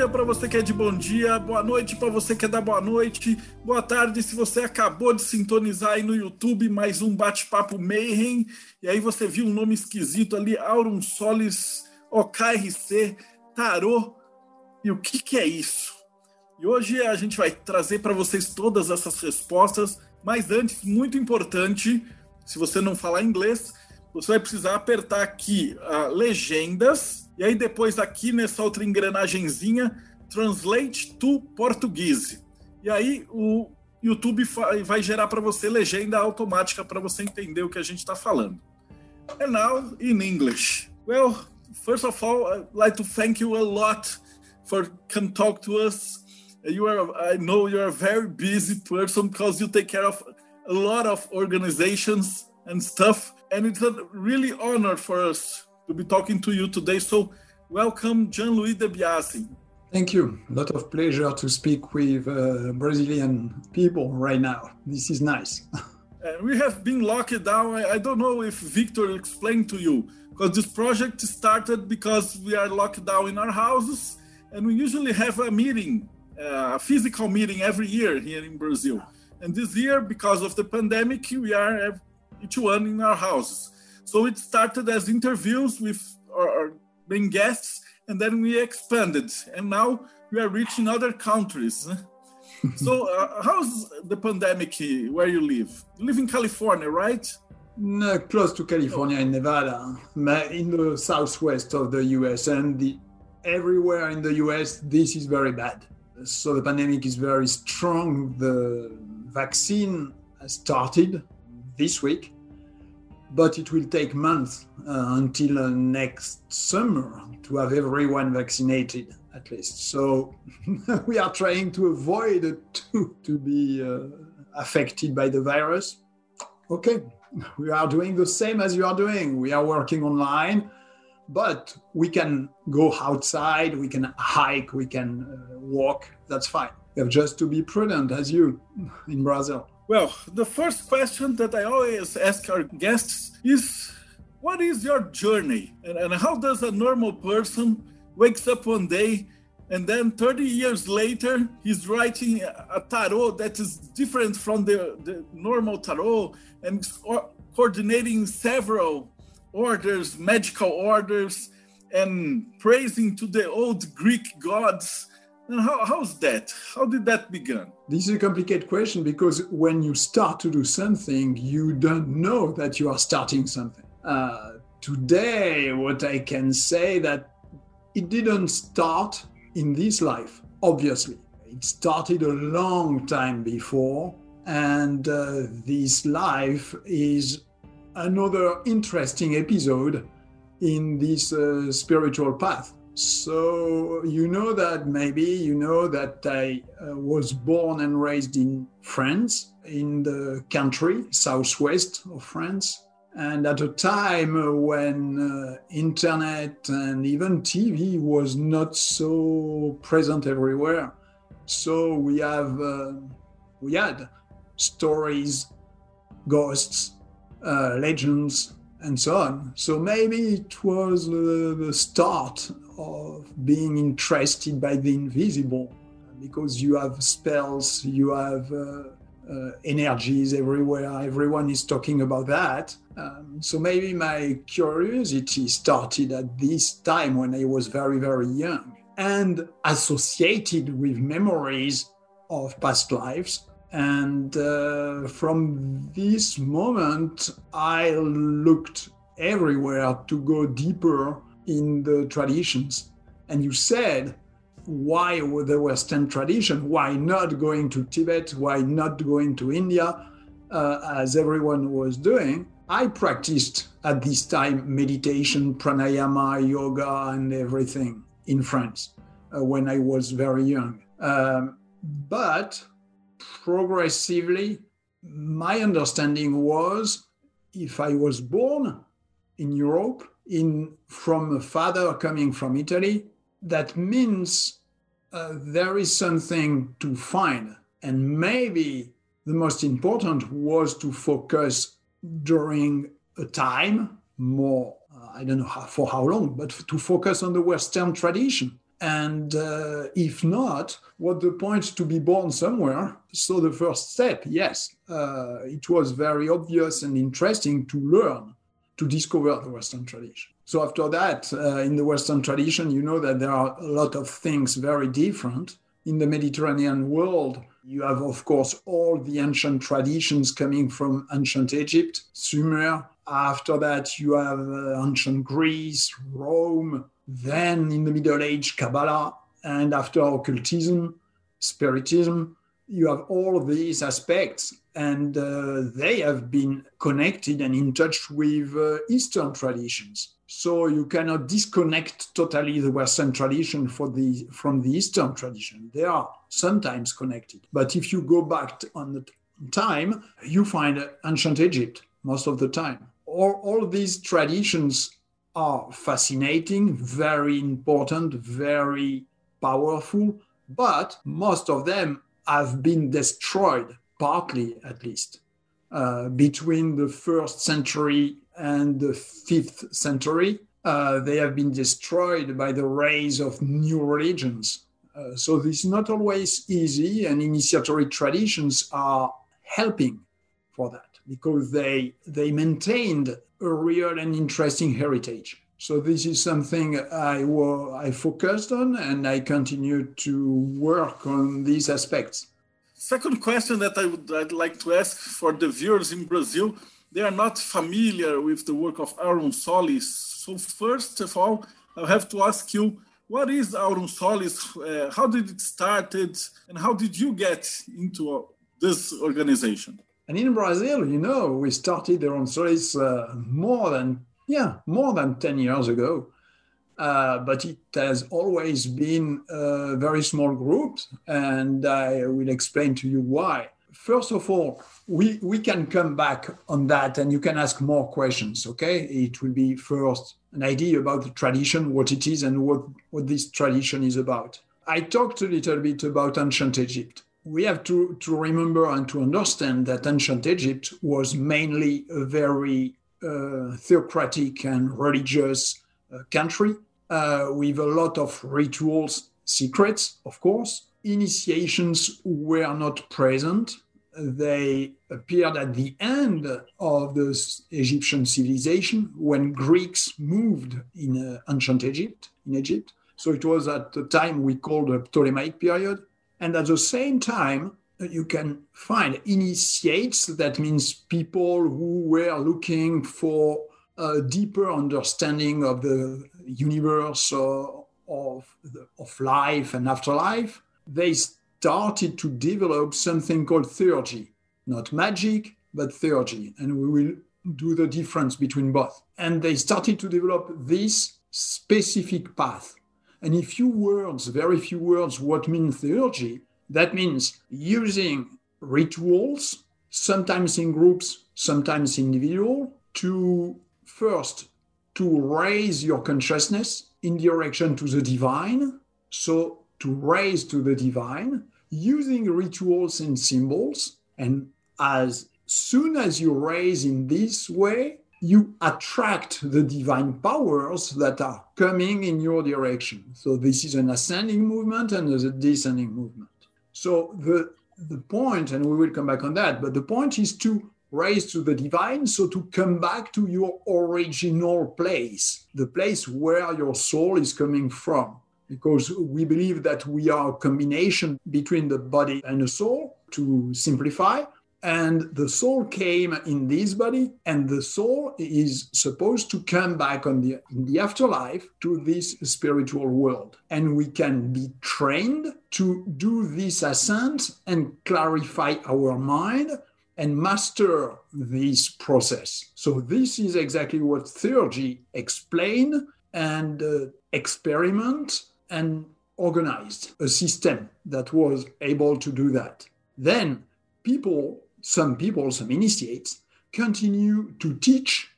dia para você que é de bom dia, boa noite para você que é da boa noite, boa tarde se você acabou de sintonizar aí no YouTube mais um bate-papo Mayhem, e aí você viu um nome esquisito ali, Aurum Solis OKRC Tarô, e o que, que é isso? E hoje a gente vai trazer para vocês todas essas respostas, mas antes, muito importante, se você não falar inglês, você vai precisar apertar aqui uh, legendas e aí depois aqui nessa outra engrenagemzinha, translate to português. E aí o YouTube vai gerar para você legenda automática para você entender o que a gente está falando. And now in English. Well, first of all, I'd like to thank you a lot for come talk to us. You are, I know you're a very busy person because you take care of a lot of organizations and stuff, and it's a really honor for us to be talking to you today. So, welcome, Jean Louis de Biasi. Thank you. A lot of pleasure to speak with uh, Brazilian people right now. This is nice. and we have been locked down. I don't know if Victor explained to you, because this project started because we are locked down in our houses, and we usually have a meeting, uh, a physical meeting every year here in Brazil. And this year, because of the pandemic, we are each one in our houses. So it started as interviews with our, our main guests, and then we expanded, and now we are reaching other countries. so, uh, how's the pandemic where you live? You live in California, right? No, close to California in Nevada, in the southwest of the US, and the, everywhere in the US, this is very bad. So the pandemic is very strong. The vaccine has started this week, but it will take months uh, until uh, next summer to have everyone vaccinated at least. So we are trying to avoid to, to be uh, affected by the virus. Okay, we are doing the same as you are doing. We are working online, but we can go outside, we can hike, we can uh, walk. That's fine. We have just to be prudent as you in Brazil. Well, the first question that I always ask our guests is what is your journey? And, and how does a normal person wakes up one day and then 30 years later he's writing a tarot that is different from the, the normal tarot and coordinating several orders, magical orders, and praising to the old Greek gods and how, how's that? How did that begin? This is a complicated question because when you start to do something, you don't know that you are starting something. Uh, today, what I can say that it didn't start in this life, obviously. It started a long time before, and uh, this life is another interesting episode in this uh, spiritual path. So you know that maybe you know that I uh, was born and raised in France, in the country southwest of France, and at a time when uh, internet and even TV was not so present everywhere. So we have uh, we had stories, ghosts, uh, legends, and so on. So maybe it was uh, the start of being interested by the invisible because you have spells, you have uh, uh, energies everywhere. Everyone is talking about that. Um, so maybe my curiosity started at this time when I was very, very young and associated with memories of past lives. And uh, from this moment, I looked everywhere to go deeper in the traditions. And you said, why the Western tradition? Why not going to Tibet? Why not going to India, uh, as everyone was doing? I practiced at this time meditation, pranayama, yoga, and everything in France uh, when I was very young. Um, but progressively, my understanding was if I was born in Europe, in from a father coming from Italy, that means uh, there is something to find. And maybe the most important was to focus during a time more, uh, I don't know how, for how long, but to focus on the Western tradition. And uh, if not, what the point to be born somewhere? So the first step, yes, uh, it was very obvious and interesting to learn, to discover the Western tradition. So after that, uh, in the Western tradition, you know that there are a lot of things very different. In the Mediterranean world, you have, of course, all the ancient traditions coming from ancient Egypt, Sumer. After that, you have uh, ancient Greece, Rome, then in the Middle Age, Kabbalah, and after occultism, Spiritism. You have all of these aspects, and uh, they have been connected and in touch with uh, Eastern traditions. So you cannot disconnect totally the Western tradition the, from the Eastern tradition. They are sometimes connected. But if you go back on the time, you find ancient Egypt most of the time. All, all these traditions are fascinating, very important, very powerful, but most of them have been destroyed, partly at least, uh, between the first century and the fifth century. Uh, they have been destroyed by the rise of new religions. Uh, so this is not always easy, and initiatory traditions are helping for that because they they maintained a real and interesting heritage. So this is something I, I focused on and I continue to work on these aspects. Second question that I would I'd like to ask for the viewers in Brazil, they are not familiar with the work of Aurum Solis. So first of all, I have to ask you, what is Aurum Solis? Uh, how did it started and how did you get into this organization? And in Brazil, you know, we started Aurum Solis uh, more than yeah more than ten years ago, uh, but it has always been a very small group, and I will explain to you why. First of all, we we can come back on that, and you can ask more questions. Okay, it will be first an idea about the tradition, what it is, and what what this tradition is about. I talked a little bit about ancient Egypt we have to, to remember and to understand that ancient Egypt was mainly a very uh, theocratic and religious uh, country uh, with a lot of rituals, secrets, of course. Initiations were not present. They appeared at the end of the Egyptian civilization when Greeks moved in uh, ancient Egypt, in Egypt. So it was at the time we call the Ptolemaic period and at the same time, uh, you can find initiates, that means people who were looking for a deeper understanding of the universe or of, the, of life and afterlife. They started to develop something called theurgy, not magic, but theurgy. And we will do the difference between both. And they started to develop this specific path and in few words, very few words, what means theurgy? That means using rituals, sometimes in groups, sometimes individual, to first to raise your consciousness in direction to the divine. So to raise to the divine using rituals and symbols. And as soon as you raise in this way, you attract the divine powers that are coming in your direction. So this is an ascending movement and a descending movement. So the the point, and we will come back on that, but the point is to raise to the divine, so to come back to your original place, the place where your soul is coming from. Because we believe that we are a combination between the body and the soul, to simplify, and the soul came in this body and the soul is supposed to come back on the in the afterlife to this spiritual world and we can be trained to do this ascent and clarify our mind and master this process so this is exactly what theurgy explained and uh, experiment and organized a system that was able to do that then people some people, some initiates, continue to teach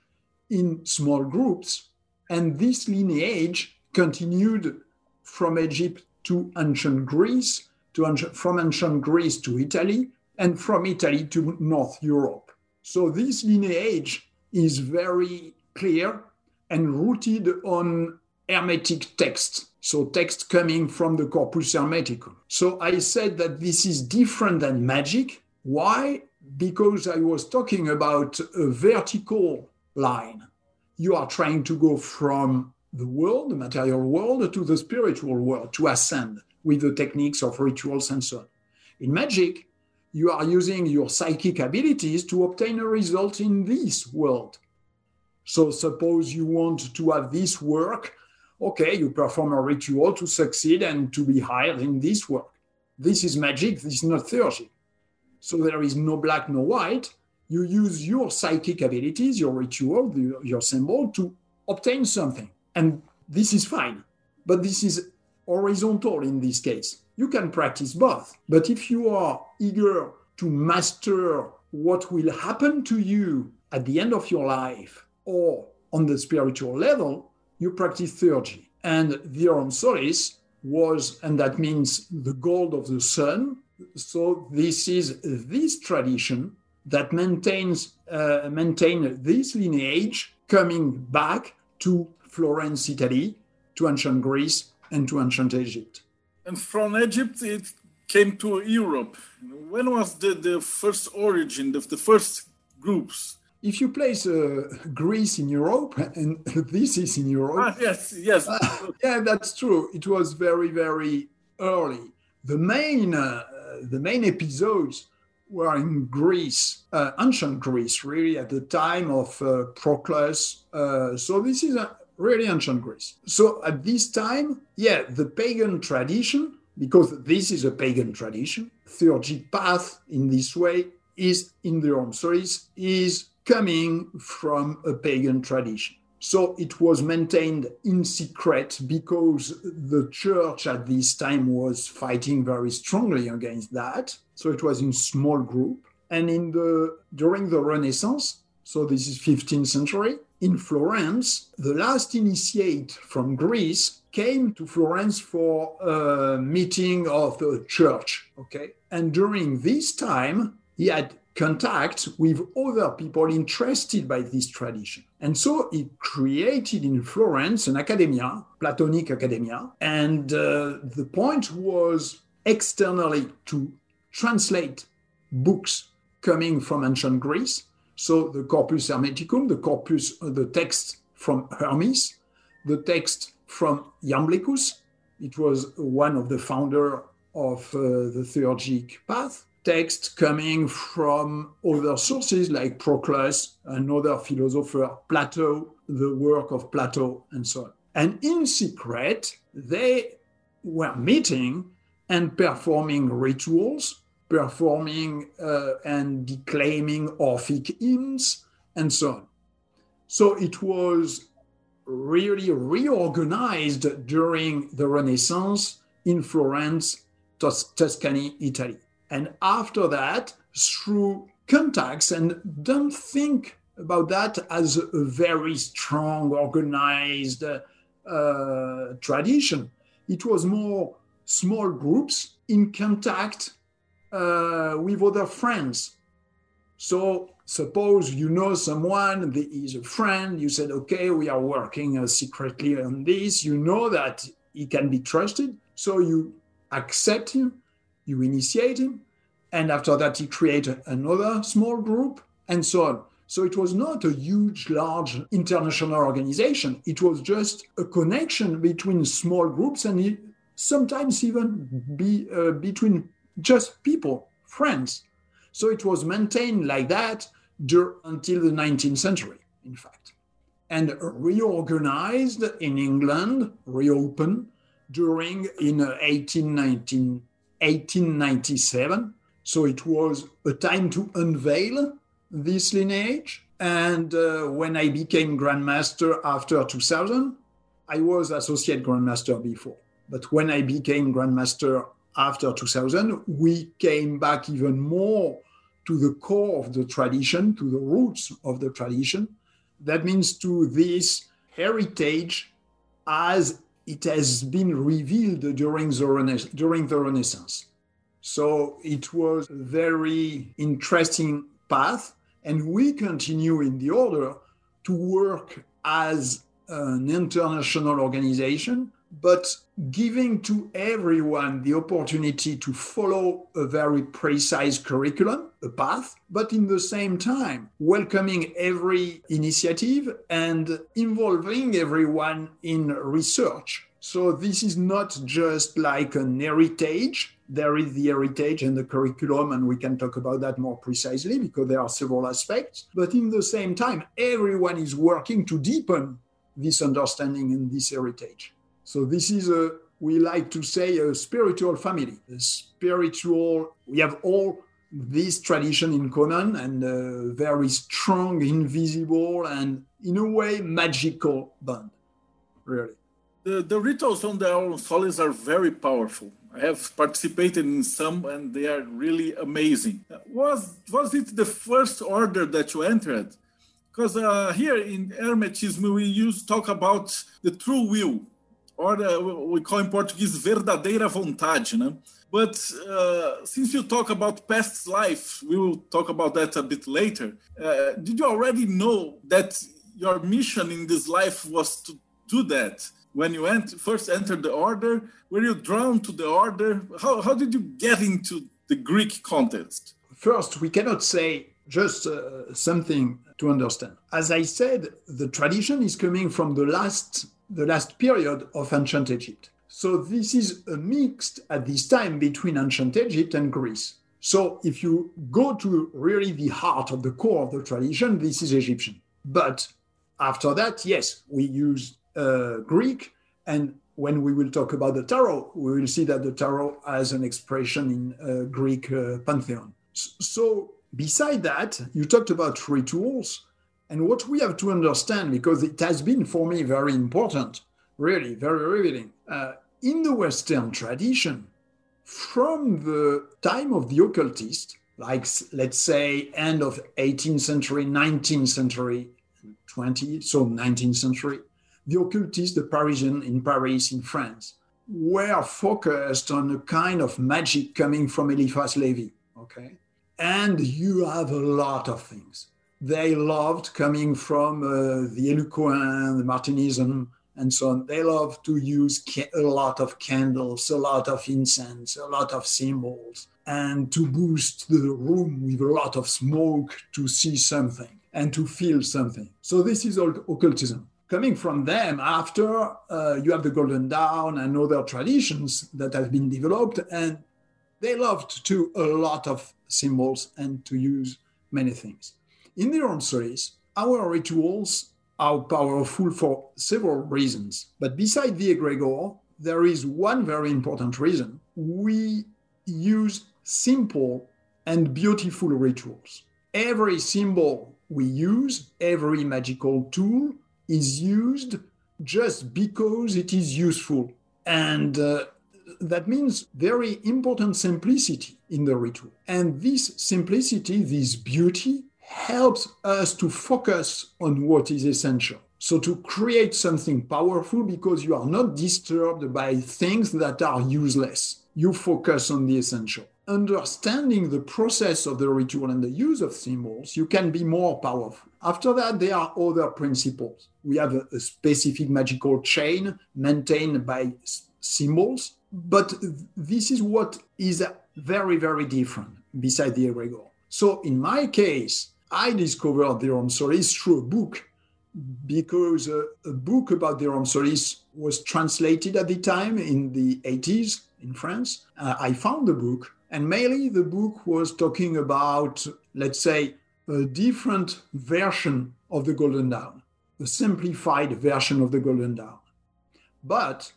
in small groups. And this lineage continued from Egypt to ancient Greece, to ancient, from ancient Greece to Italy, and from Italy to North Europe. So this lineage is very clear and rooted on Hermetic texts, so text coming from the Corpus Hermeticum. So I said that this is different than magic. Why? Because I was talking about a vertical line. You are trying to go from the world, the material world, to the spiritual world, to ascend with the techniques of rituals and so on. In magic, you are using your psychic abilities to obtain a result in this world. So, suppose you want to have this work, okay, you perform a ritual to succeed and to be hired in this work. This is magic, this is not theurgy. So, there is no black, no white. You use your psychic abilities, your ritual, your symbol to obtain something. And this is fine. But this is horizontal in this case. You can practice both. But if you are eager to master what will happen to you at the end of your life or on the spiritual level, you practice theurgy. And Aurum Solis was, and that means the gold of the sun. So this is this tradition that maintains uh, maintain this lineage coming back to Florence, Italy, to ancient Greece, and to ancient Egypt. And from Egypt, it came to Europe. When was the, the first origin, the, the first groups? If you place uh, Greece in Europe, and this is in Europe. Ah, yes, yes. Uh, yeah, that's true. It was very, very early. The main, uh, the main episodes were in Greece, uh, ancient Greece, really, at the time of uh, Proclus. Uh, so this is a, really ancient Greece. So at this time, yeah, the pagan tradition, because this is a pagan tradition, theurgic path in this way is in the Aurum Solis, is coming from a pagan tradition. So it was maintained in secret because the church at this time was fighting very strongly against that. So it was in small group. And in the during the Renaissance, so this is 15th century, in Florence, the last initiate from Greece came to Florence for a meeting of the church. Okay. And during this time, he had contact with other people interested by this tradition. And so he created in Florence an academia, Platonic academia. And uh, the point was externally to translate books coming from ancient Greece so the Corpus Hermeticum, the corpus, uh, the text from Hermes, the text from Iamblichus, it was one of the founder of uh, the theurgic path. Text coming from other sources like Proclus, another philosopher, Plato, the work of Plato, and so on. And in secret, they were meeting and performing rituals performing uh, and declaiming Orphic hymns and so on. So it was really reorganized during the Renaissance in Florence, Tus- Tuscany, Italy. And after that, through contacts, and don't think about that as a very strong, organized uh, tradition. It was more small groups in contact uh, with other friends. So suppose you know someone, the, is a friend, you said, okay, we are working uh, secretly on this. You know that he can be trusted. So you accept him, you initiate him, and after that, you create another small group, and so on. So it was not a huge, large international organization. It was just a connection between small groups and sometimes even be, uh, between just people, friends. So it was maintained like that until the 19th century, in fact, and reorganized in England, reopened during in 1819, 1897. So it was a time to unveil this lineage. And uh, when I became Grandmaster after 2000, I was Associate Grandmaster before. But when I became Grandmaster after 2000, we came back even more to the core of the tradition, to the roots of the tradition. That means to this heritage as it has been revealed during the, during the Renaissance. So it was a very interesting path, and we continue in the order to work as an international organization but giving to everyone the opportunity to follow a very precise curriculum, a path, but in the same time, welcoming every initiative and involving everyone in research. So this is not just like an heritage. There is the heritage and the curriculum, and we can talk about that more precisely because there are several aspects. But in the same time, everyone is working to deepen this understanding and this heritage. So this is a we like to say a spiritual family. A spiritual. We have all this tradition in common and a very strong, invisible, and in a way magical bond. Really. The, the rituals on the Aurum Solis are very powerful. I have participated in some and they are really amazing. Was, was it the first order that you entered? Because uh, here in Hermetism, we use talk about the true will, or uh, we call in Portuguese verdadeira vontade, né? But uh, since you talk about past life, we will talk about that a bit later. Uh, did you already know that your mission in this life was to do that? When you ent- first entered the order, were you drawn to the order? How, how did you get into the Greek context? First, we cannot say just uh, something to understand. As I said, the tradition is coming from the last the last period of ancient Egypt. So this is a mix at this time between ancient Egypt and Greece. So if you go to really the heart of the core of the tradition, this is Egyptian. But after that, yes, we use uh, Greek. And when we will talk about the tarot, we will see that the tarot has an expression in uh, Greek uh, pantheon. So beside that, you talked about rituals. And what we have to understand, because it has been for me very important, really very revealing, uh, in the Western tradition, from the time of the occultist, like let's say end of 18th century, 19th century, 20th, so 19th century, the occultists, the Parisian in Paris, in France, were focused on a kind of magic coming from Eliphas Levi. Okay. And you have a lot of things they loved coming from uh, the Hélicoin, the Martinism, and so on. They loved to use a lot of candles, a lot of incense, a lot of symbols, and to boost the room with a lot of smoke to see something and to feel something. So this is all occultism. Coming from them, after uh, you have the Golden Dawn and other traditions that have been developed, and they loved to a lot of symbols and to use many things. In the Aurum Solis, our rituals are powerful for several reasons. But beside the egregore, there is one very important reason. We use simple and beautiful rituals. Every symbol we use, every magical tool is used just because it is useful. And uh, that means very important simplicity in the ritual. And this simplicity, this beauty, helps us to focus on what is essential. So, to create something powerful because you are not disturbed by things that are useless, you focus on the essential. Understanding the process of the ritual and the use of symbols, you can be more powerful. After that, there are other principles. We have a, a specific magical chain maintained by symbols, but this is what is very, very different beside the egregore. So, in my case, I discovered the Solis through a book because uh, a book about the Solis was translated at the time in the 80s in France. Uh, I found the book, and mainly the book was talking about, let's say, a different version of the Golden Dawn, a simplified version of the Golden Dawn. But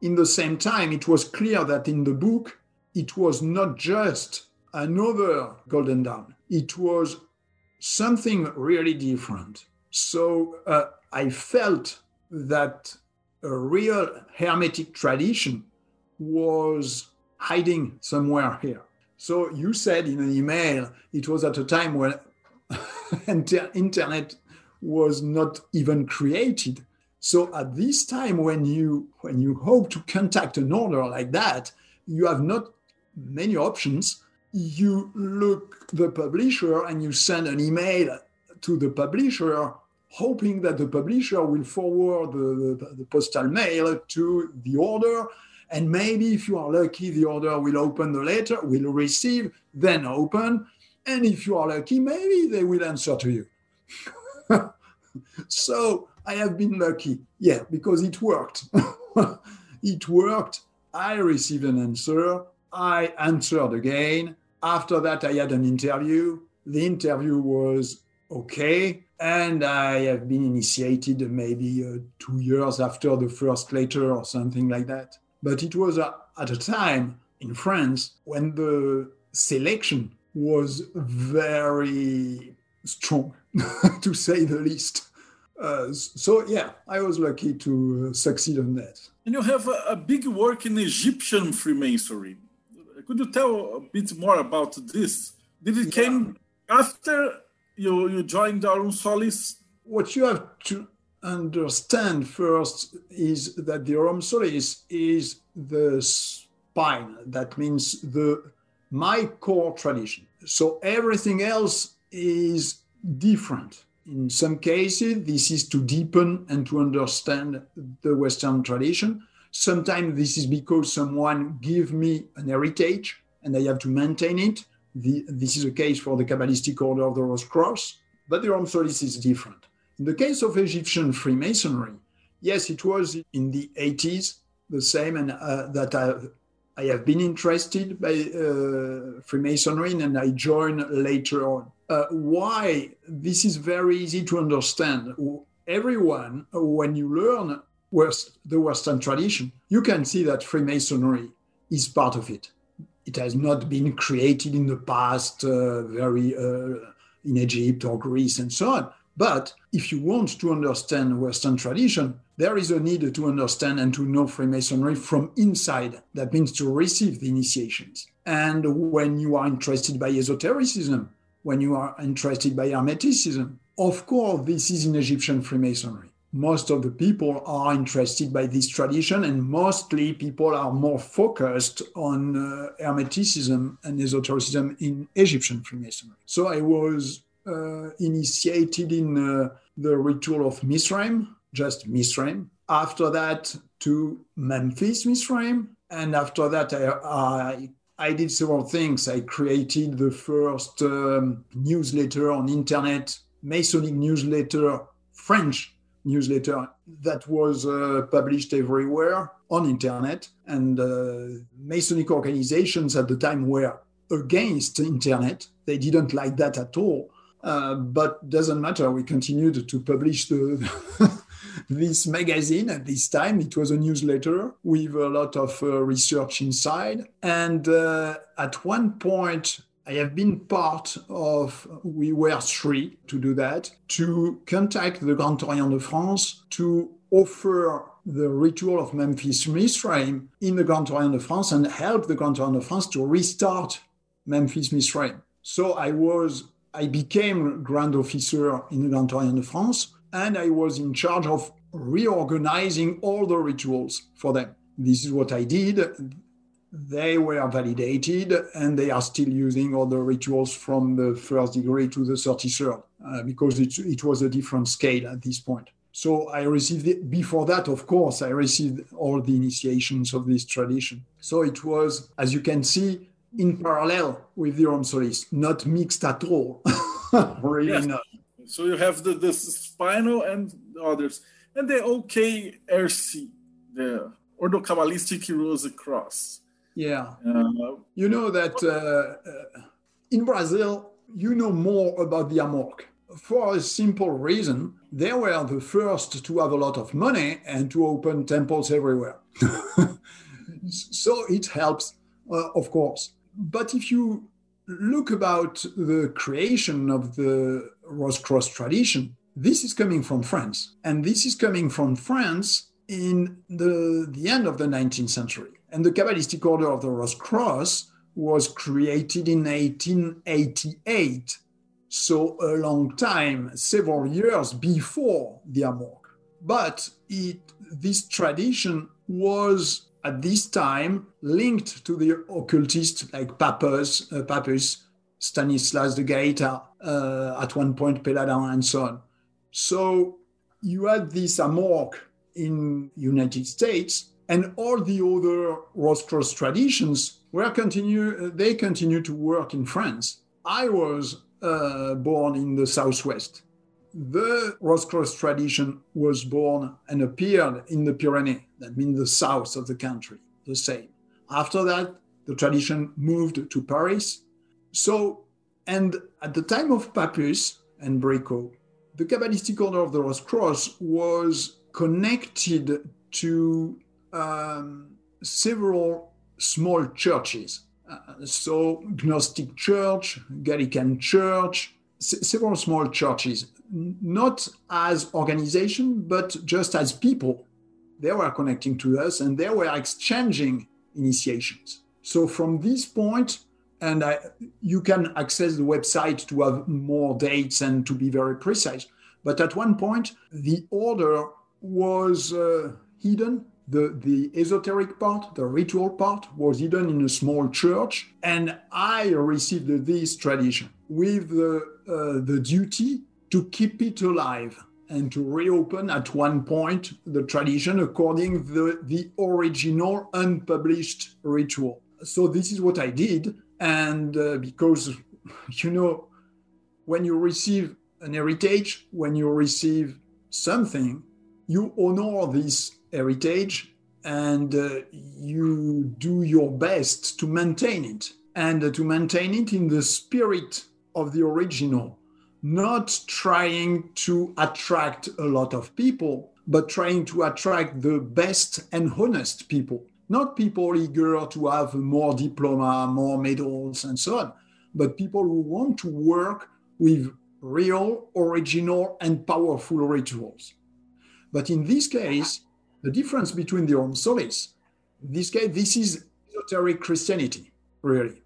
in the same time, it was clear that in the book, it was not just another Golden Dawn, it was something really different. So uh, I felt that a real Hermetic tradition was hiding somewhere here. So you said in an email, it was at a time when internet was not even created. So at this time, when you when you hope to contact an order like that, you have not many options. You look the publisher and you send an email to the publisher, hoping that the publisher will forward the, the, the postal mail to the order. And maybe if you are lucky, the order will open the letter, will receive, then open. And if you are lucky, maybe they will answer to you. so I have been lucky. Yeah, because it worked. it worked. I received an answer. I answered again. After that, I had an interview. The interview was okay. And I have been initiated maybe uh, two years after the first letter or something like that. But it was uh, at a time in France when the selection was very strong, to say the least. Uh, so yeah, I was lucky to uh, succeed on that. And you have a, a, big work in Egyptian Freemasonry. Could you tell a bit more about this? Did it yeah. came after you you joined Aurum Solis? What you have to understand first is that the Aurum Solis is the spine. That means the my core tradition. So everything else is different. In some cases, this is to deepen and to understand the Western tradition. Sometimes this is because someone give me an heritage and I have to maintain it. The, this is a case for the Kabbalistic Order of the Rose Cross, but the Aurum Solis is different. In the case of Egyptian Freemasonry, yes, it was in the 80s the same, and uh, that I, I have been interested by uh, Freemasonry and I joined later on. Uh, why? This is very easy to understand. Everyone, when you learn West, the Western tradition, you can see that Freemasonry is part of it. It has not been created in the past, uh, very uh, in Egypt or Greece and so on. But if you want to understand Western tradition, there is a need to understand and to know Freemasonry from inside. That means to receive the initiations. And when you are interested by esotericism, when you are interested by Hermeticism, of course, this is in Egyptian Freemasonry. Most of the people are interested by this tradition, and mostly people are more focused on uh, Hermeticism and esotericism in Egyptian Freemasonry. So I was uh, initiated in uh, the ritual of Mizraim, just Mizraim. After that, to Memphis Mizraim. And after that, I, I, I did several things. I created the first um, newsletter on internet, Masonic newsletter, French newsletter that was uh, published everywhere on internet. And uh, Masonic organizations at the time were against internet. They didn't like that at all. Uh, but doesn't matter. We continued to publish the this magazine at this time. It was a newsletter with a lot of uh, research inside. And uh, at one point, I have been part of, we were three to do that, to contact the Grand Orient de France to offer the ritual of Memphis Mizraim in the Grand Orient de France and help the Grand Orient de France to restart Memphis Mizraim. So I was I became Grand Officer in the Grand Orient de France, and I was in charge of reorganizing all the rituals for them. This is what I did. They were validated, and they are still using all the rituals from the first degree to the 33rd, uh, because it, it was a different scale at this point. So I received it. Before that, of course, I received all the initiations of this tradition. So it was, as you can see, in parallel with the Aurum Solis, not mixed at all. really yes. not. So you have the, the spinal and the others. And the OKRC, the Ordo Kabbalistic Rose Cross. Yeah. Uh, you know that uh, uh, in Brazil, you know more about the AMORC for a simple reason. They were the first to have a lot of money and to open temples everywhere. so it helps, uh, of course. But if you look about the creation of the Rose Cross tradition, this is coming from France. And this is coming from France in the, the end of the 19th century. And the Kabbalistic Order of the Rose Cross was created in 1888, so a long time, several years before the Amorc. But it, this tradition was at this time linked to the occultists like Papus, uh, Papus Stanislas de Guaita, uh, at one point Péladan, and so on. So you had this Amorc in United States, and all the other Rose traditions were continue. They continue to work in France. I was uh, born in the Southwest. The Rose tradition was born and appeared in the Pyrenees, that means the south of the country, the same. After that, the tradition moved to Paris. So, and at the time of Papus and Bricaud, the Kabbalistic Order of the Rose Cross was connected to um, several small churches. Uh, so, Gnostic Church, Gallican Church, s- several small churches, not as organization, but just as people. They were connecting to us and they were exchanging initiations. So, from this point, and I, you can access the website to have more dates and to be very precise. But at one point, the order was uh, hidden. The, the esoteric part, the ritual part, was hidden in a small church. And I received this tradition with the, uh, the duty to keep it alive and to reopen at one point the tradition according the the original unpublished ritual. So this is what I did, and uh, because you know when you receive an heritage, when you receive something, you honor this heritage and uh, you do your best to maintain it and to maintain it in the spirit of the original not trying to attract a lot of people, but trying to attract the best and honest people. Not people eager to have more diploma, more medals, and so on, but people who want to work with real, original, and powerful rituals. But in this case, the difference between the Aurum Solis, this case, this is esoteric Christianity, really.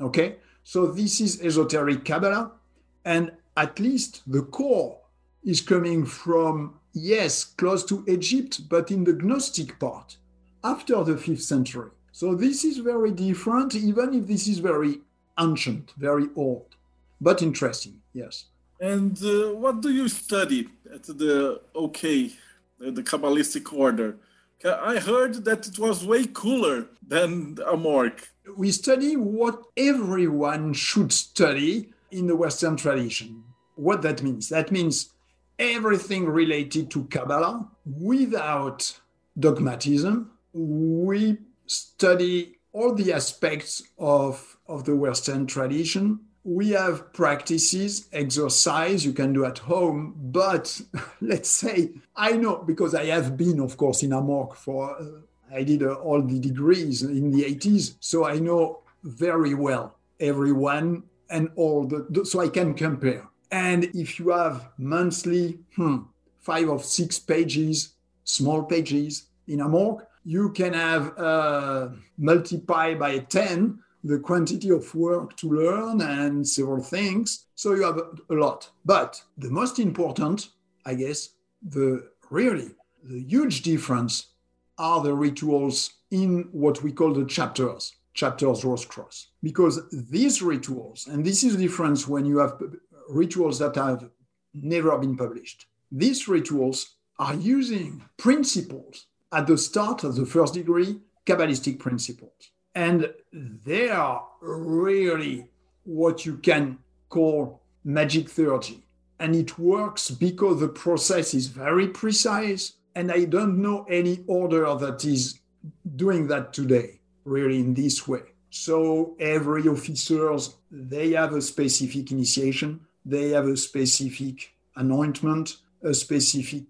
Okay? So this is esoteric Kabbalah, and at least the core is coming from, yes, close to Egypt, but in the Gnostic part after the fifth century. So this is very different, even if this is very ancient, very old, but interesting, yes. And uh, what do you study at the OK, the Kabbalistic order? I heard that it was way cooler than Amorc. We study what everyone should study in the Western tradition. What that means? That means everything related to Kabbalah without dogmatism. We study all the aspects of, of the Western tradition. We have practices, exercise you can do at home, but let's say I know because I have been, of course, in Amorc for uh, I did uh, all the degrees in the 80s, so I know very well everyone and all the, so I can compare. And if you have monthly hmm, five or six pages, small pages in Amorc, you can have uh, multiply by 10 the quantity of work to learn and several things. So you have a lot. But the most important, I guess, the really the huge difference are the rituals in what we call the chapters chapters Rose Cross. Because these rituals, and this is the difference when you have rituals that have never been published, these rituals are using principles at the start of the first degree, Kabbalistic principles. And they are really what you can call magic theurgy. And it works because the process is very precise. And I don't know any order that is doing that today really in this way. So every officers, they have a specific initiation, they have a specific anointment, a specific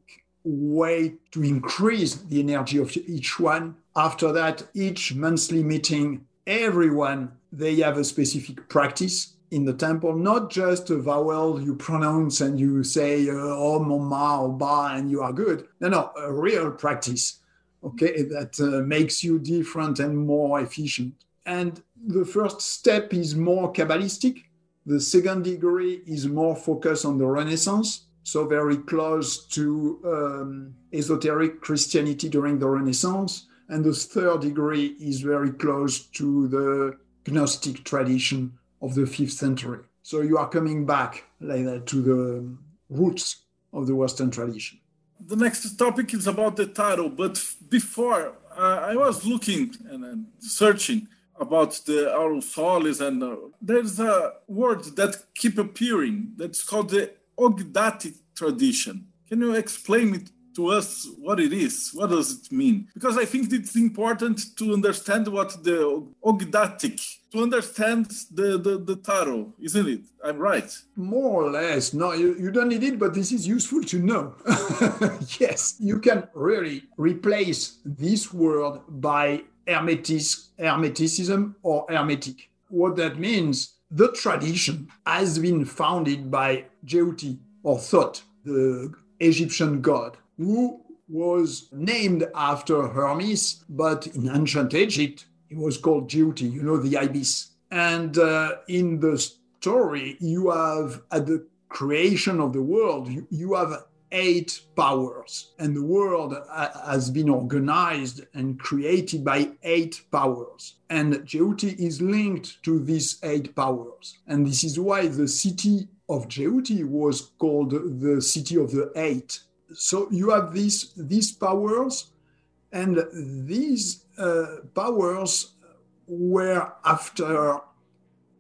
way to increase the energy of each one. After that, each monthly meeting, everyone, they have a specific practice in the temple, not just a vowel you pronounce and you say, uh, oh, mama, or ba, and you are good. No, no, a real practice okay, that uh, makes you different and more efficient. And the first step is more Kabbalistic. The second degree is more focused on the Renaissance, so very close to um, esoteric Christianity during the Renaissance. And the third degree is very close to the Gnostic tradition of the fifth century. So you are coming back like that to the roots of the Western tradition. The next topic is about the tarot, but before uh, I was looking and searching about the Aurum Solis, and uh, there's a word that keep appearing that's called the Ogdoadic tradition. Can you explain it to us what it is? What does it mean? Because I think it's important to understand what the Ogdoadic, to understand the, the, the tarot, isn't it? I'm right. More or less. No, you, you don't need it, but this is useful to know. yes, you can really replace this word by hermetic, hermeticism or hermetic. What that means, the tradition has been founded by Jeuti or Thot, the Egyptian god who was named after Hermes, but in ancient Egypt, he was called Jeuti, you know, the ibis. And uh, in the story, you have at the creation of the world, you, you have eight powers, and the world uh, has been organized and created by eight powers. And Jeuti is linked to these eight powers. And this is why the city of Jeuti was called the city of the eight so you have these these powers, and these uh, powers were after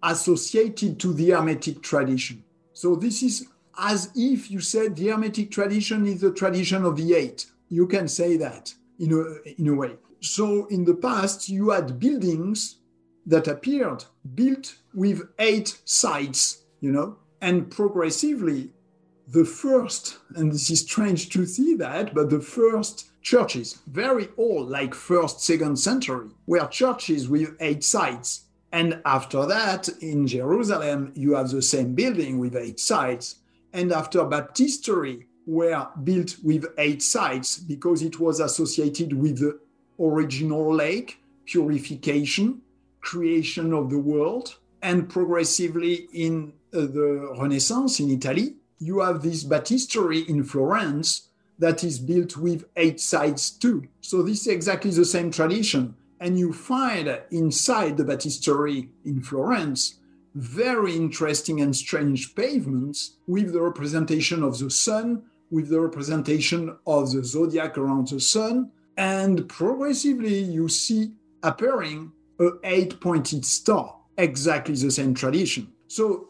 associated to the Hermetic tradition. So this is as if you said the Hermetic tradition is the tradition of the eight. You can say that in a, in a way. So in the past, you had buildings that appeared built with eight sides, you know, and progressively the first, and this is strange to see that, but the first churches, very old, like first, second century, were churches with eight sides. And after that, in Jerusalem, you have the same building with eight sides. And after baptistery were built with eight sides because it was associated with the original lake, purification, creation of the world, and progressively in uh, the Renaissance in Italy, you have this baptistery in Florence that is built with eight sides too. So this is exactly the same tradition. And you find inside the baptistery in Florence very interesting and strange pavements with the representation of the sun, with the representation of the zodiac around the sun. And progressively, you see appearing a eight pointed star, exactly the same tradition. So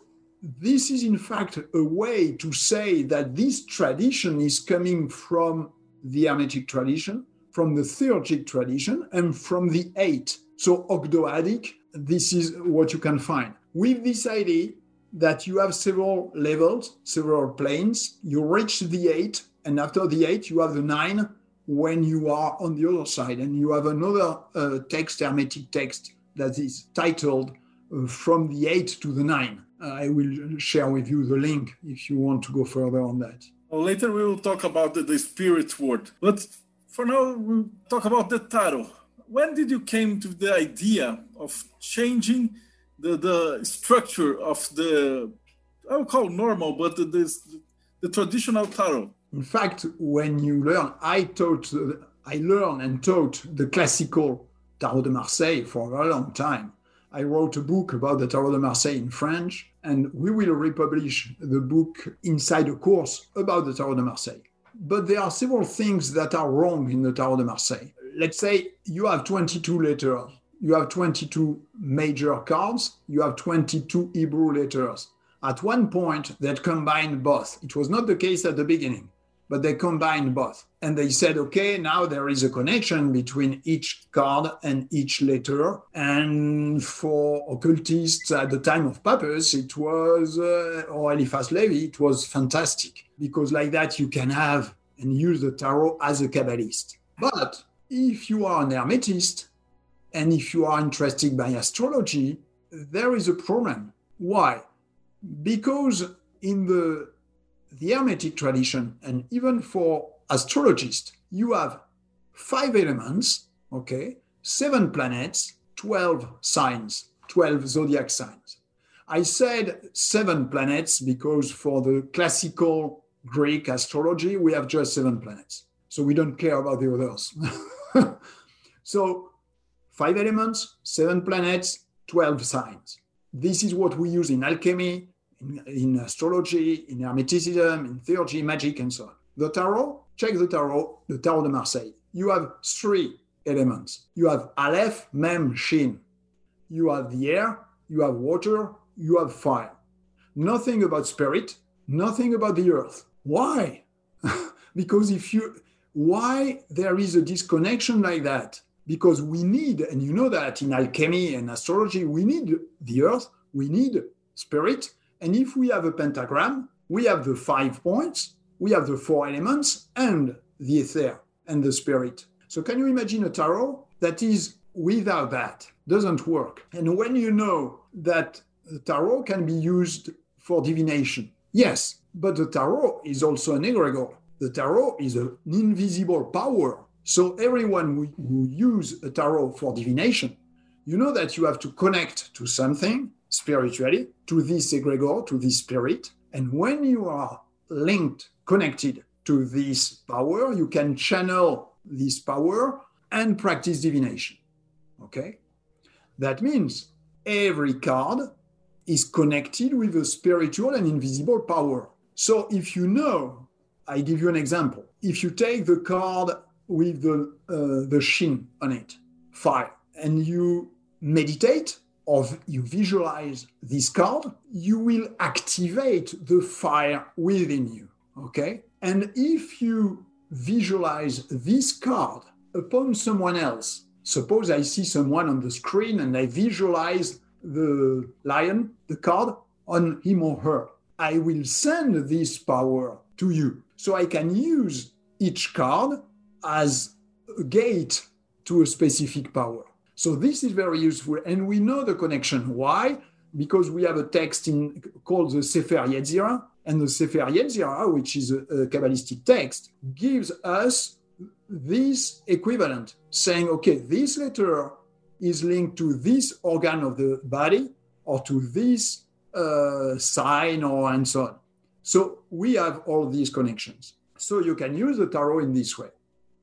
this is in fact a way to say that this tradition is coming from the Hermetic tradition, from the Theurgic tradition, and from the eight. So Ogdoadic, this is what you can find. With this idea that you have several levels, several planes, you reach the eight, and after the eight, you have the nine when you are on the other side, and you have another uh, text, Hermetic text, that is titled uh, From the Eight to the Nine. I will share with you the link if you want to go further on that. Later we will talk about the, the spirit word, but for now we'll talk about the tarot. When did you came to the idea of changing the, the structure of the I would call normal, but the, this, the traditional tarot? In fact, when you learn, I taught, I learned and taught the classical Tarot de Marseille for a long time. I wrote a book about the Tarot de Marseille in French, and we will republish the book inside a course about the Tarot de Marseille. But there are several things that are wrong in the Tarot de Marseille. Let's say you have 22 letters, you have 22 major cards, you have 22 Hebrew letters. At one point, that combined both. It was not the case at the beginning but they combined both. And they said, okay, now there is a connection between each card and each letter. And for occultists at the time of Papus, it was, uh, or Eliphas Levi, it was fantastic because like that you can have and use the tarot as a Kabbalist. But if you are an Hermetist and if you are interested by astrology, there is a problem. Why? Because in the the Hermetic tradition, and even for astrologists, you have five elements, okay, seven planets, 12 signs, 12 zodiac signs. I said seven planets because for the classical Greek astrology, we have just seven planets. So we don't care about the others. so five elements, seven planets, 12 signs. This is what we use in alchemy, in, in astrology, in hermeticism, in theurgy, magic, and so on. The tarot, check the tarot, the Tarot de Marseille. You have three elements. You have Aleph, Mem, Shin. You have the air, you have water, you have fire. Nothing about spirit, nothing about the earth. Why? because if you, why there is a disconnection like that? Because we need, and you know that in alchemy and astrology, we need the earth, we need spirit. And if we have a pentagram, we have the five points, we have the four elements, and the ether and the spirit. So can you imagine a tarot that is without that? Doesn't work. And when you know that the tarot can be used for divination, yes, but the tarot is also an egregore. The tarot is an invisible power. So everyone who, use a tarot for divination, you know that you have to connect to something spiritually, to this egregore, to this spirit. And when you are linked, connected to this power, you can channel this power and practice divination. Okay? That means every card is connected with a spiritual and invisible power. So if you know, I give you an example. If you take the card with the, uh, the shin on it, fire, and you meditate or you visualize this card, you will activate the fire within you. Okay? And if you visualize this card upon someone else, suppose I see someone on the screen and I visualize the lion, the card, on him or her, I will send this power to you. So I can use each card as a gate to a specific power. So this is very useful. And we know the connection. Why? Because we have a text in called the Sefer Yetzirah, and the Sefer Yetzirah, which is a, a Kabbalistic text, gives us this equivalent, saying, okay, this letter is linked to this organ of the body or to this uh, sign or and so on. So we have all these connections. So you can use the tarot in this way.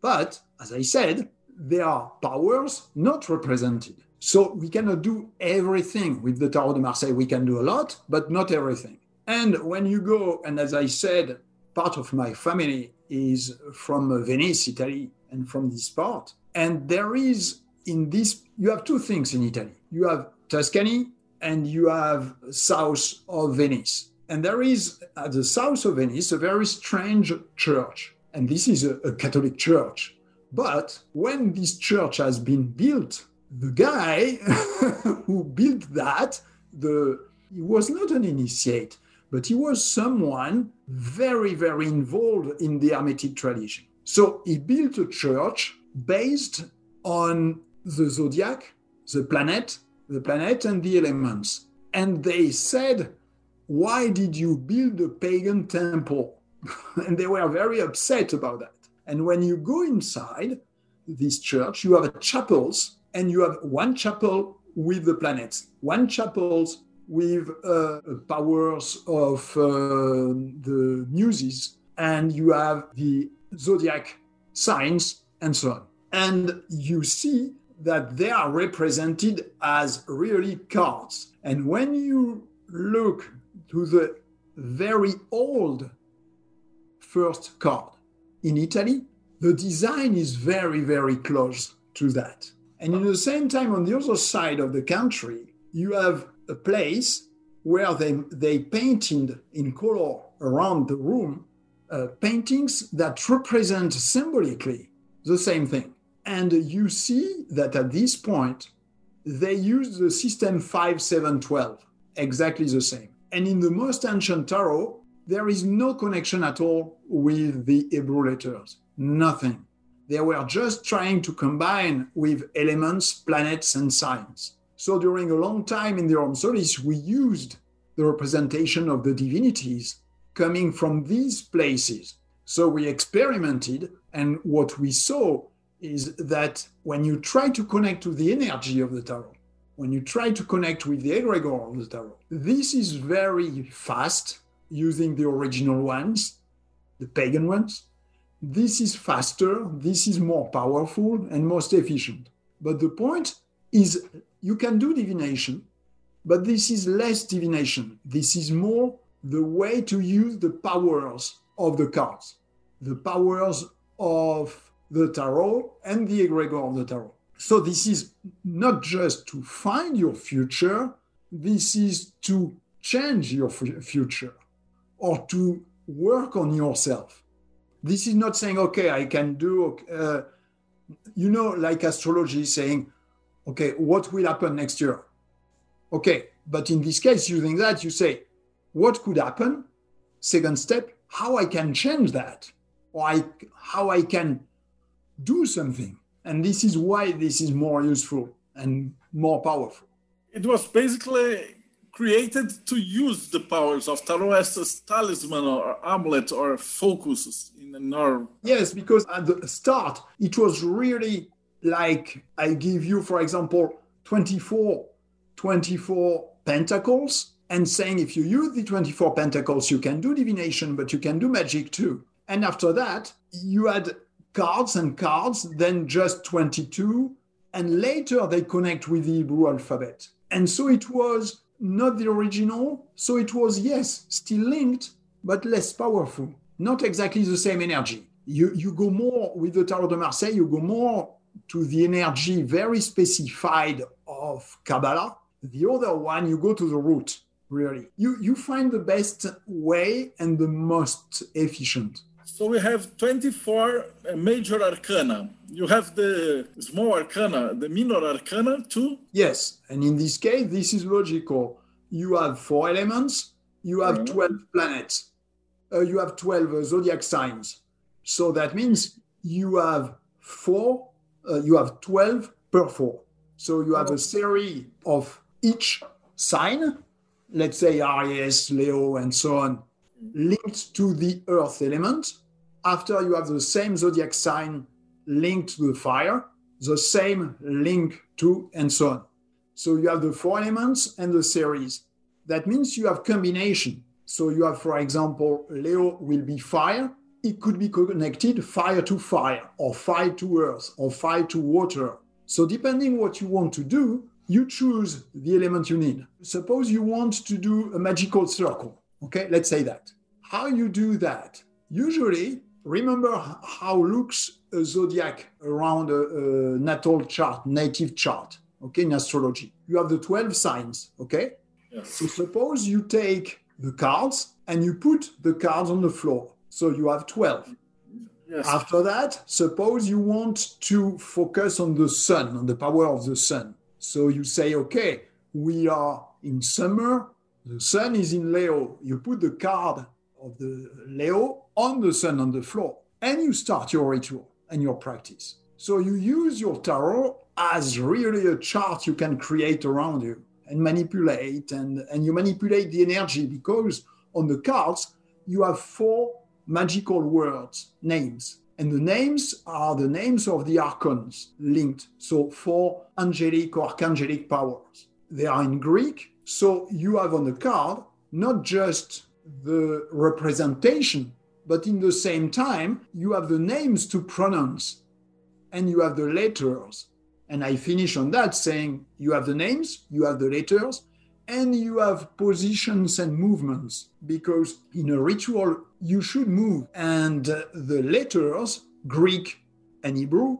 But as I said, there are powers not represented. So we cannot do everything with the Tarot de Marseille. We can do a lot, but not everything. And when you go, and as I said, part of my family is from Venice, Italy, and from this part. And there is in this, you have two things in Italy. You have Tuscany and you have south of Venice. And there is at the south of Venice a very strange church. And this is a, a Catholic church. But when this church has been built, the guy who built that, the he was not an initiate but he was someone very, very involved in the Hermetic tradition. So he built a church based on the zodiac, the planet, the planet and the elements. And they said, Why did you build a pagan temple? and they were very upset about that. And when you go inside this church, you have chapels, and you have one chapel with the planets, one chapels with uh, powers of uh, the muses, and you have the zodiac signs and so on. And you see that they are represented as really cards. And when you look to the very old first card in Italy, the design is very, very close to that. And in the same time, on the other side of the country, you have a place where they, they painted in color around the room uh, paintings that represent symbolically the same thing. And you see that at this point, they use the system 5712, exactly the same. And in the most ancient tarot, there is no connection at all with the Hebrew letters, nothing. They were just trying to combine with elements, planets, and signs. So during a long time in the Aurum Solis, we used the representation of the divinities coming from these places. So we experimented, and what we saw is that when you try to connect to the energy of the tarot, when you try to connect with the egregore of the tarot, this is very fast using the original ones, the pagan ones. This is faster, this is more powerful and most efficient. But the point is, you can do divination, but this is less divination. This is more the way to use the powers of the cards, the powers of the tarot and the egregore of the tarot. So this is not just to find your future, this is to change your future or to work on yourself. This is not saying, okay, I can do, uh, you know, like astrology saying, okay, what will happen next year? Okay, but in this case, using that, you say, what could happen? Second step, how I can change that, or I, how I can do something. And this is why this is more useful and more powerful. It was basically created to use the powers of tarot as a talisman or amulet or focus in our yes because at the start it was really like i give you for example 24 24 pentacles and saying if you use the 24 pentacles you can do divination but you can do magic too and after that you had cards and cards, then just 22, and later they connect with the Hebrew alphabet. And so it was not the original, so it was, yes, still linked, but less powerful. Not exactly the same energy. You, you go more with the Tarot de Marseille, you go more to the energy very specified of Kabbalah. The other one, you go to the root, really. You, you find the best way and the most efficient. So we have 24 uh, major arcana. You have the small arcana, the minor arcana too? Yes. And in this case, this is logical. You have four elements, you have mm-hmm. 12 planets, uh, you have 12 uh, zodiac signs. So that means you have four, uh, you have 12 per four. So you have a series of each sign, let's say Aries, Leo, and so on, linked to the earth element after you have the same zodiac sign linked to the fire, the same link to, and so on. So you have the four elements and the series. That means you have combination. So you have, for example, Leo will be fire. It could be connected fire to fire, or fire to earth, or fire to water. So depending what you want to do, you choose the element you need. Suppose you want to do a magical circle. Okay, let's say that. How you do that? Usually remember how looks a zodiac around a, a, natal chart, native chart, okay, in astrology. You have the 12 signs, okay? Yes. So suppose you take the cards and you put the cards on the floor. So you have 12. Yes. After that, suppose you want to focus on the sun, on the power of the sun. So you say, okay, we are in summer, the sun is in Leo. You put the card of the Leo on the sun on the floor, and you start your ritual and your practice. So you use your tarot as really a chart you can create around you and manipulate, and, and you manipulate the energy because on the cards you have four magical words, names. And the names are the names of the archons linked. So, four angelic or archangelic powers. They are in Greek. So, you have on the card not just the representation, but in the same time, you have the names to pronounce and you have the letters. And I finish on that saying you have the names, you have the letters, and you have positions and movements. Because in a ritual you should move. And uh, the letters greek and hebrew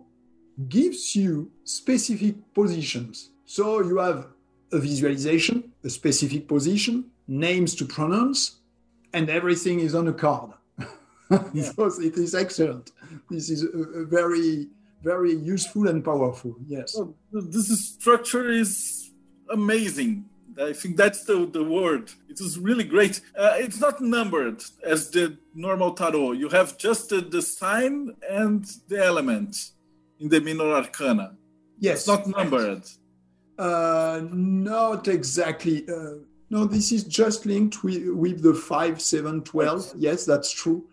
gives you specific positions. So you have a visualization a specific position names to pronounce and everything is on a card. Yeah. so it is excellent. This is a, a very, very useful and powerful. Yes. Well, this is, structure is amazing. I think that's the, the word. It is really great. Uh, it's not numbered as the normal tarot. You have just the, the sign and the element in the minor arcana. Yes. It's not numbered. Uh, not exactly. Uh, no, this is just linked with, with the 5, 7, 12. Yes, that's true.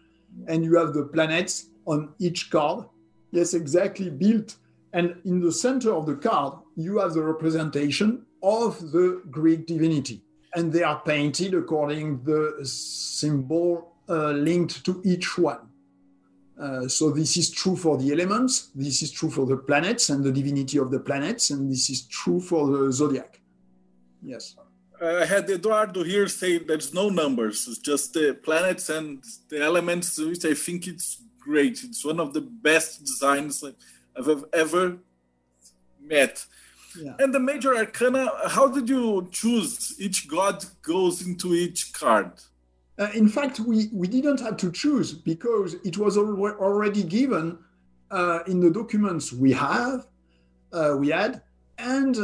And you have the planets on each card. Yes, exactly. Built. And in the center of the card, you have the representation of the Greek divinity. And they are painted according the symbol uh, linked to each one. Uh, so this is true for the elements, this is true for the planets and the divinity of the planets, and this is true for the zodiac. Yes. I had Eduardo here say there's no numbers, it's just the planets and the elements, which I think it's great. It's one of the best designs I've ever met. Yeah. And the major arcana, how did you choose each god goes into each card? Uh, in fact, we, we didn't have to choose because it was al- already given uh, in the documents we have, uh, we had, and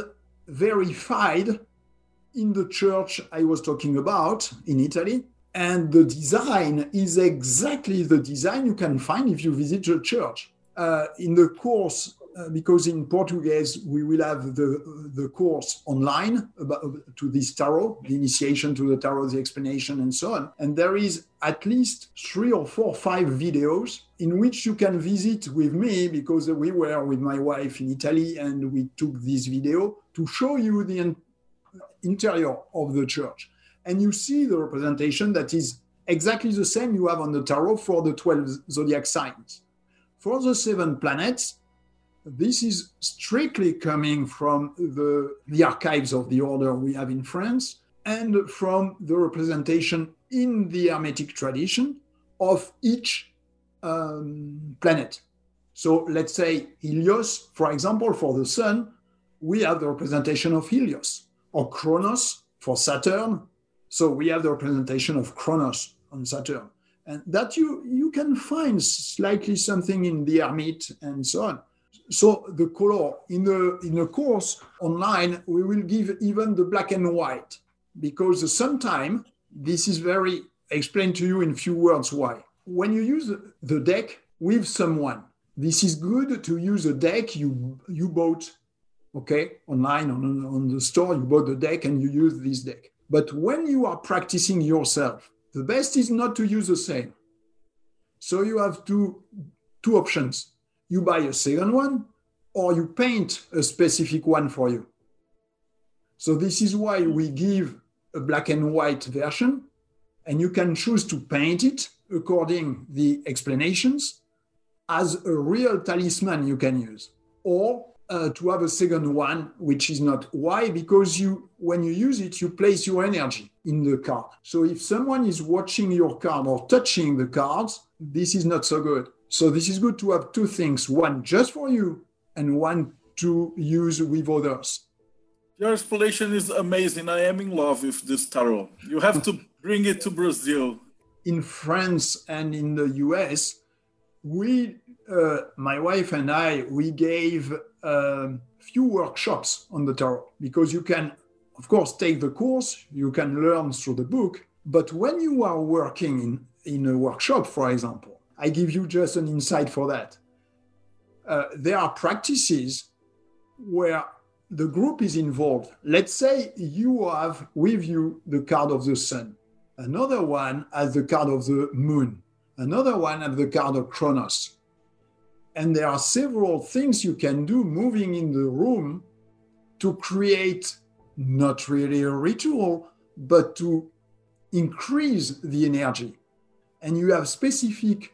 verified in the church I was talking about in Italy. And the design is exactly the design you can find if you visit the church. Uh, in the course uh, because in Portuguese we will have the the course online about to this tarot, the initiation to the tarot, the explanation, and so on. And there is at least three or four, five videos in which you can visit with me because we were with my wife in Italy and we took this video to show you the interior of the church, and you see the representation that is exactly the same you have on the tarot for the 12 zodiac signs. For the seven planets, this is strictly coming from the, the archives of the order we have in France and from the representation in the Hermetic tradition of each um, planet. So let's say Helios, for example, for the Sun, we have the representation of Helios, or Kronos for Saturn. So we have the representation of Kronos on Saturn. And that you, you can find slightly something in the Hermit and so on so the color in the in the course online we will give even the black and white because sometimes this is very explained to you in few words why. When you use the deck with someone this is good to use a deck you you bought okay? Online on, on the store you bought the deck and you use this deck. But when you are practicing yourself the best is not to use the same. So you have two two options you buy a second one or you paint a specific one for you. So this is why we give a black and white version and you can choose to paint it according the explanations as a real talisman you can use or uh, to have a second one which is not. Why? Because you when you use it you place your energy in the card. So if someone is watching your card or touching the cards this is not so good so this is good to have two things, one just for you and one to use with others. Your explanation is amazing. I am in love with this tarot. You have to bring it to Brazil. In France and in the US, we, uh, my wife and I, we gave a um, few workshops on the tarot because you can, of course, take the course, you can learn through the book. But when you are working in, in a workshop, for example, I give you just an insight for that. Uh, there are practices where the group is involved. Let's say you have with you the card of the sun, another one has the card of the moon, another one has the card of Kronos. And there are several things you can do moving in the room to create not really a ritual, but to increase the energy. And you have specific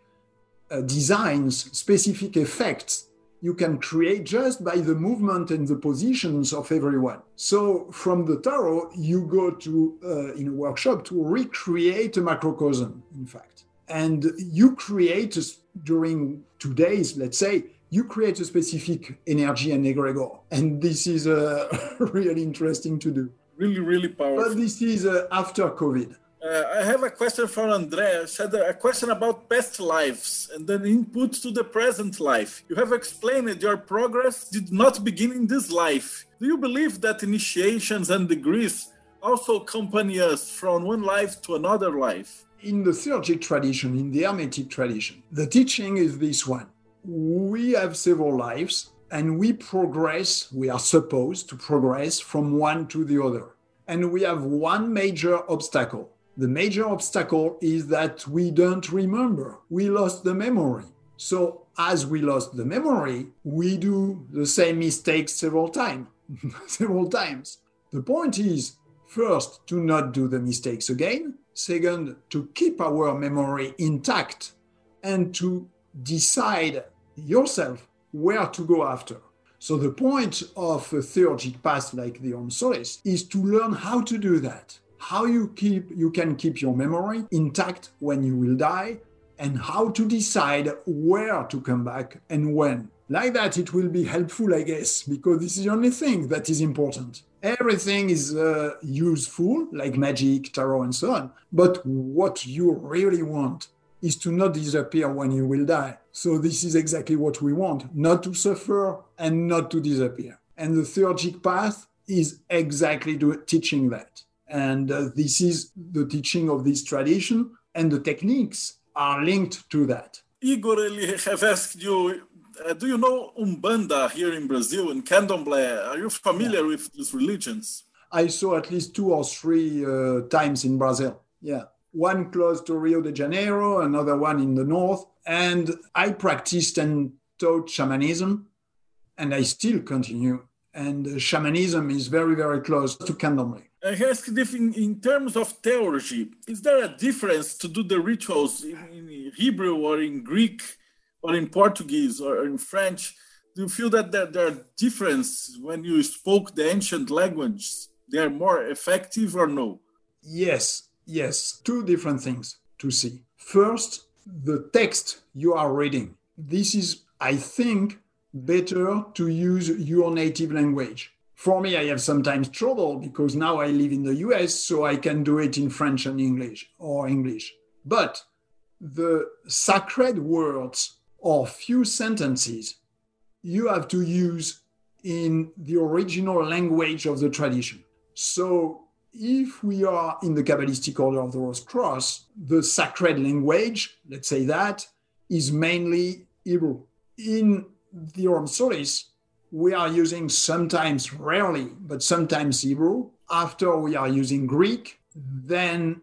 uh, designs, specific effects you can create just by the movement and the positions of everyone. So from the tarot, you go to uh, in a workshop to recreate a macrocosm, in fact, and you create a, during two days, let's say, you create a specific energy and egregore, and this is uh, really interesting to do. Really, really powerful. But this is uh, after COVID. Uh, I have a question for Andrea. Said a question about past lives and then input to the present life. You have explained that your progress did not begin in this life. Do you believe that initiations and degrees also accompany us from one life to another life? In the Theurgic tradition, in the Hermetic tradition, the teaching is this one. We have several lives and we progress, we are supposed to progress from one to the other. And we have one major obstacle the major obstacle is that we don't remember. We lost the memory. So as we lost the memory, we do the same mistakes several times. several times. The point is first to not do the mistakes again, second to keep our memory intact and to decide yourself where to go after. So the point of a theurgic path like the Solis is to learn how to do that. How you keep you can keep your memory intact when you will die and how to decide where to come back and when. Like that, it will be helpful, I guess, because this is the only thing that is important. Everything is uh, useful, like magic, tarot, and so on. But what you really want is to not disappear when you will die. So this is exactly what we want, not to suffer and not to disappear. And the theurgic path is exactly teaching that. And uh, this is the teaching of this tradition, and the techniques are linked to that. Igor I have asked you, uh, do you know Umbanda here in Brazil, in Candomblé? Are you familiar yeah. with these religions? I saw at least two or three uh, times in Brazil. Yeah one close to Rio de Janeiro, another one in the north. And I practiced and taught shamanism, and I still continue. And shamanism is very, very close to candomblé. I ask if in, in, terms of theology, is there a difference to do the rituals in, in, Hebrew or in Greek or in Portuguese or in French? Do you feel that there, there are differences when you spoke the ancient languages? They are more effective or no? Yes, Yes, two different things to see. First, the text you are reading. This is, I think, better to use your native language. For me, I have sometimes trouble because now I live in the US, so I can do it in French and English or English. But the sacred words or few sentences you have to use in the original language of the tradition. So if we are in the Kabbalistic order of the Rose Cross, the sacred language, let's say that, is mainly Hebrew. In the Aurum Solis, we are using sometimes, rarely, but sometimes Hebrew. After we are using Greek, then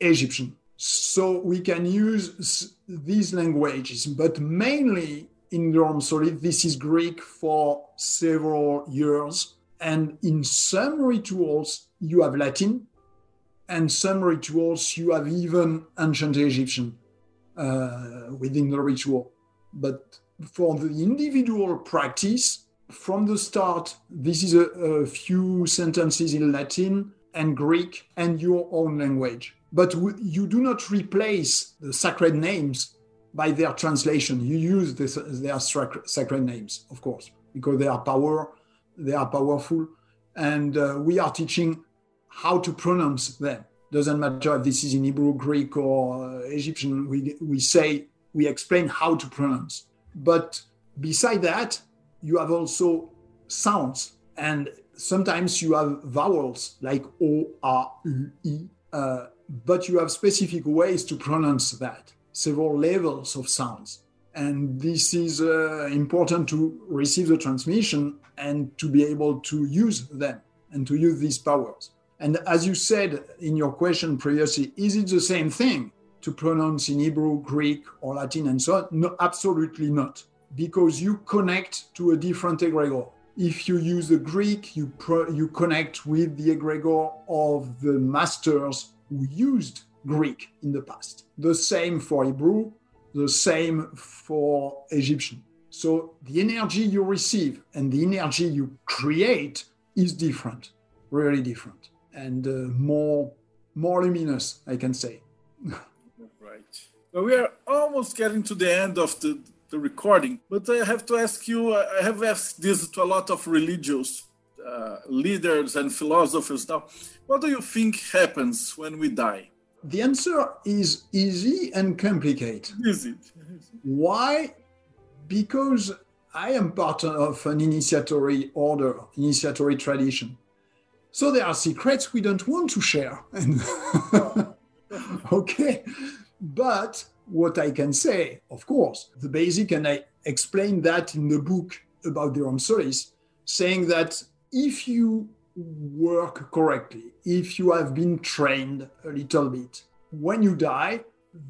Egyptian. So we can use these languages, but mainly in Aurum Solis, this is Greek for several years. And in some rituals, you have Latin, and some rituals you have even ancient Egyptian uh, within the ritual. But for the individual practice, from the start, this is a, a few sentences in Latin and Greek and your own language. But you do not replace the sacred names by their translation. You use this, their sacred names, of course, because they are power, they are powerful, and uh, we are teaching how to pronounce them. Doesn't matter if this is in Hebrew, Greek, or uh, Egyptian. We, we say, we explain how to pronounce. But beside that, you have also sounds. And sometimes you have vowels like O, A, U, I, uh, but you have specific ways to pronounce that, several levels of sounds. And this is uh, important to receive the transmission and to be able to use them and to use these powers. And as you said in your question previously, is it the same thing to pronounce in Hebrew, Greek, or Latin, and so on? No, absolutely not, because you connect to a different egregore. If you use the Greek, you, pro- you connect with the egregore of the masters who used Greek in the past. The same for Hebrew, the same for Egyptian. So the energy you receive and the energy you create is different, really different and uh, more more luminous, I can say. right. Well, we are almost getting to the end of the, the recording, but I have to ask you. I have asked this to a lot of religious uh, leaders and philosophers now. What do you think happens when we die? The answer is easy and complicated. Easy. Why? Because I am part of an initiatory order, initiatory tradition. So there are secrets we don't want to share. okay. But what I can say, of course, the basic, and I explain that in the book about the Aurum Solis, saying that if you work correctly, if you have been trained a little bit, when you die,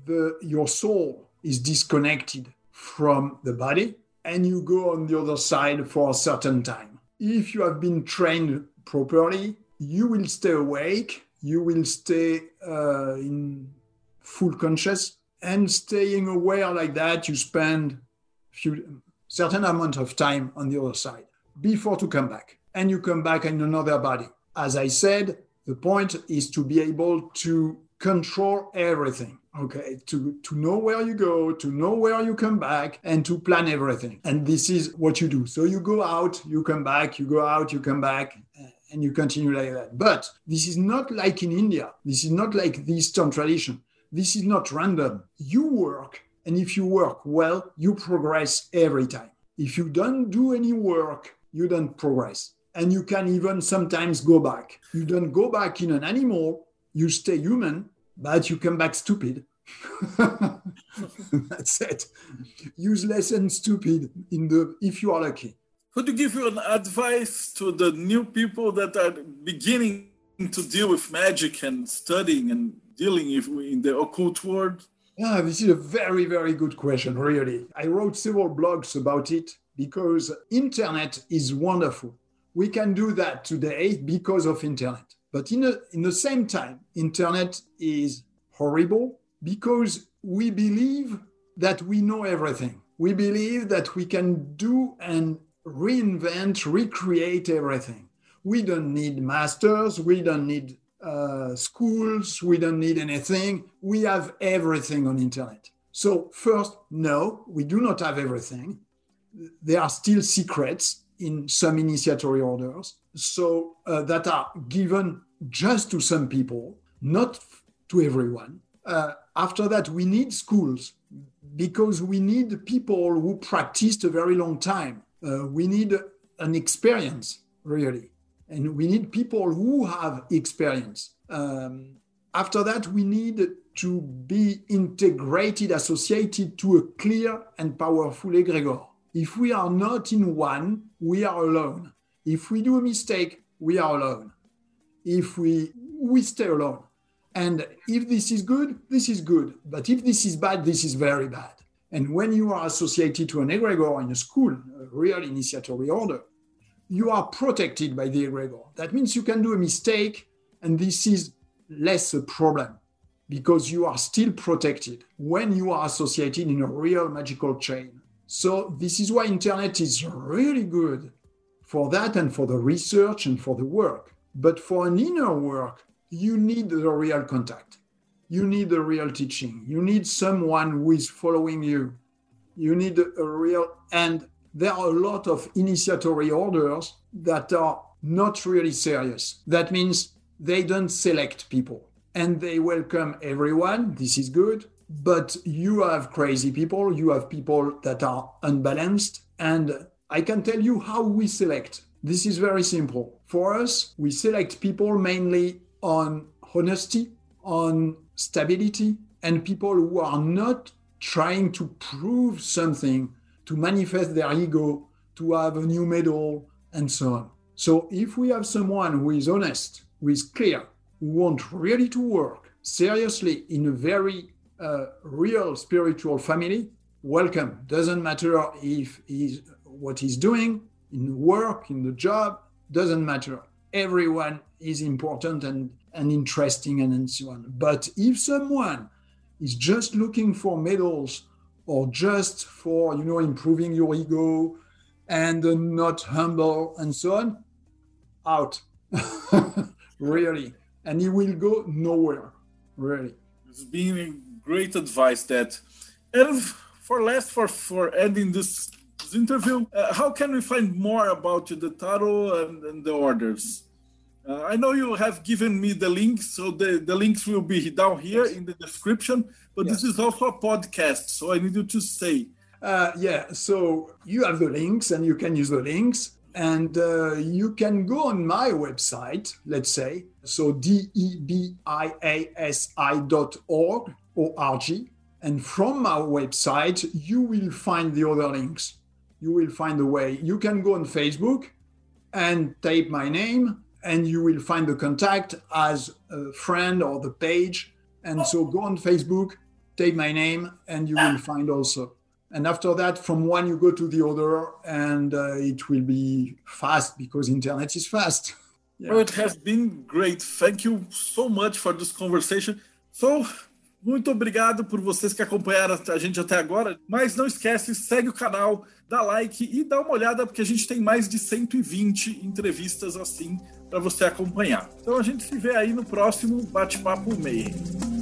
the, your soul is disconnected from the body and you go on the other side for a certain time. If you have been trained properly, you will stay awake, you will stay uh, in full conscious, and staying aware like that, you spend few certain amount of time on the other side before to come back, and you come back in another body. As I said, the point is to be able to control everything okay? To to know where you go to know where you come back and to plan everything. And this is what you do. So you go out you come back you go out you come back and you continue like that. But this is not like in india. This is not like the eastern tradition this is not random you work and if you work well you progress every time if you don't do any work you don't progress and you can even sometimes go back you don't go back in an animal you stay human but you come back stupid. That's it. Useless and stupid in the if you are lucky. Could you give you an advice to the new people that are beginning to deal with magic and studying and dealing if we, in the occult world? Yeah, this is a very, very good question, really. I wrote several blogs about it because internet is wonderful. We can do that today because of internet. But in, a, in the same time, internet is horrible because we believe that we know everything. We believe that we can do and reinvent, recreate everything. We don't need masters, we don't need uh, schools, we don't need anything. We have everything on internet. So first, no, we do not have everything. There are still secrets in some initiatory orders so uh, that are given just to some people, not to everyone. Uh, after that, we need schools because we need people who practiced a very long time. Uh, we need an experience, really. And we need people who have experience. Um, after that, we need to be integrated, associated to a clear and powerful egregore. If we are not in one, we are alone. If we do a mistake, we are alone. If we we stay alone. And if this is good, this is good. But if this is bad, this is very bad. And when you are associated to an egregore in a school, a real initiatory order, you are protected by the egregore. That means you can do a mistake, and this is less a problem because you are still protected when you are associated in a real magical chain. So this is why internet is really good for that and for the research and for the work. But for an inner work, you need the real contact. You need the real teaching. You need someone who is following you. You need a real, and there are a lot of initiatory orders that are not really serious. That means they don't select people and they welcome everyone. This is good. But you have crazy people, you have people that are unbalanced. And I can tell you how we select. This is very simple. For us, we select people mainly on honesty, on stability, and people who are not trying to prove something, to manifest their ego, to have a new medal, and so on. So if we have someone who is honest, who is clear, who wants really to work seriously in a very uh, real spiritual family, welcome. Doesn't matter if he's what he's doing in the work, in the job, doesn't matter. Everyone is important and, and interesting and, and so on. But if someone is just looking for medals or just for, you know, improving your ego and uh, not humble and so on, out. really. And he will go nowhere, really. It's been great advice that. And for last, for, for ending this this interview. Uh, how can we find more about the tarot and, and the orders? Uh, I know you have given me the links, so the, the links will be down here in the description. But yes. this is also a podcast, so I need you to say. Uh, yeah, so you have the links and you can use the links. And uh, you can go on my website, let's say, so debiasi.org, O-R-G. And from our website, you will find the other links you will find a way. You can go on Facebook and type my name, and you will find the contact as a friend or the page. And so go on Facebook, type my name, and you will find also And after that, from one you go to the other, and uh, it will be fast because internet is fast. Yeah. Well, it has been great. Thank you so much for this conversation. So, muito obrigado por vocês que acompanharam a gente até agora. Mas não esquece, segue o canal, dá like e dá uma olhada, porque a gente tem mais de 120 entrevistas assim para você acompanhar. Então a gente se vê aí no próximo Bate-Papo Meio.